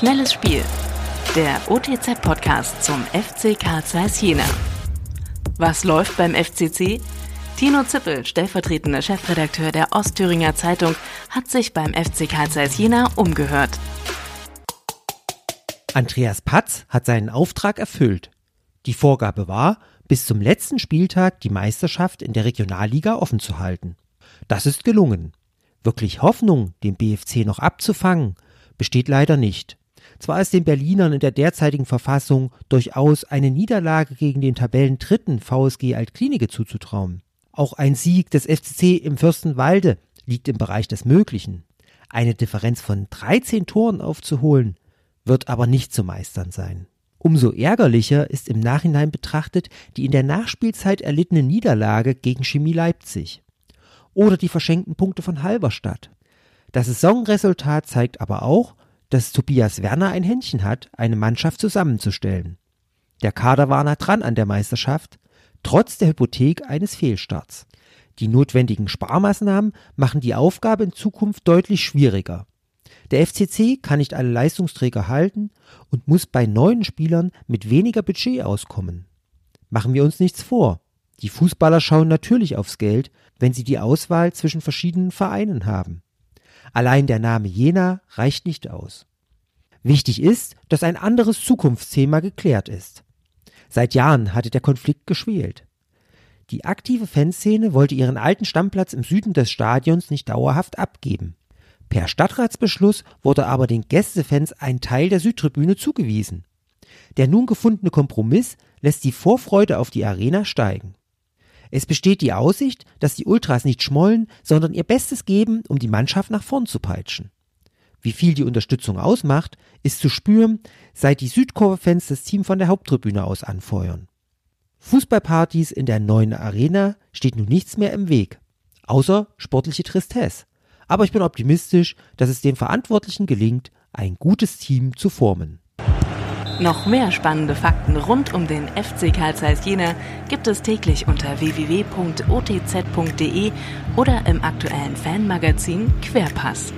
Schnelles Spiel. Der OTZ-Podcast zum FC Karl Zeiss Jena. Was läuft beim FCC? Tino Zippel, stellvertretender Chefredakteur der Ostthüringer Zeitung, hat sich beim FC Karl Zeiss Jena umgehört. Andreas Patz hat seinen Auftrag erfüllt. Die Vorgabe war, bis zum letzten Spieltag die Meisterschaft in der Regionalliga offen zu halten. Das ist gelungen. Wirklich Hoffnung, den BFC noch abzufangen, besteht leider nicht. Zwar ist den Berlinern in der derzeitigen Verfassung durchaus eine Niederlage gegen den Tabellendritten VSG Altklinike zuzutrauen. Auch ein Sieg des FCC im Fürstenwalde liegt im Bereich des Möglichen. Eine Differenz von 13 Toren aufzuholen, wird aber nicht zu meistern sein. Umso ärgerlicher ist im Nachhinein betrachtet die in der Nachspielzeit erlittene Niederlage gegen Chemie Leipzig. Oder die verschenkten Punkte von Halberstadt. Das Saisonresultat zeigt aber auch, dass Tobias Werner ein Händchen hat, eine Mannschaft zusammenzustellen. Der Kader war nah dran an der Meisterschaft, trotz der Hypothek eines Fehlstarts. Die notwendigen Sparmaßnahmen machen die Aufgabe in Zukunft deutlich schwieriger. Der FCC kann nicht alle Leistungsträger halten und muss bei neuen Spielern mit weniger Budget auskommen. Machen wir uns nichts vor. Die Fußballer schauen natürlich aufs Geld, wenn sie die Auswahl zwischen verschiedenen Vereinen haben. Allein der Name Jena reicht nicht aus. Wichtig ist, dass ein anderes Zukunftsthema geklärt ist. Seit Jahren hatte der Konflikt geschwelt. Die aktive Fanszene wollte ihren alten Stammplatz im Süden des Stadions nicht dauerhaft abgeben. Per Stadtratsbeschluss wurde aber den Gästefans ein Teil der Südtribüne zugewiesen. Der nun gefundene Kompromiss lässt die Vorfreude auf die Arena steigen. Es besteht die Aussicht, dass die Ultras nicht schmollen, sondern ihr Bestes geben, um die Mannschaft nach vorn zu peitschen. Wie viel die Unterstützung ausmacht, ist zu spüren, seit die Südkurve-Fans das Team von der Haupttribüne aus anfeuern. Fußballpartys in der neuen Arena steht nun nichts mehr im Weg, außer sportliche Tristesse. Aber ich bin optimistisch, dass es den Verantwortlichen gelingt, ein gutes Team zu formen. Noch mehr spannende Fakten rund um den FC Karl Zeiss Jena gibt es täglich unter www.otz.de oder im aktuellen Fanmagazin Querpass.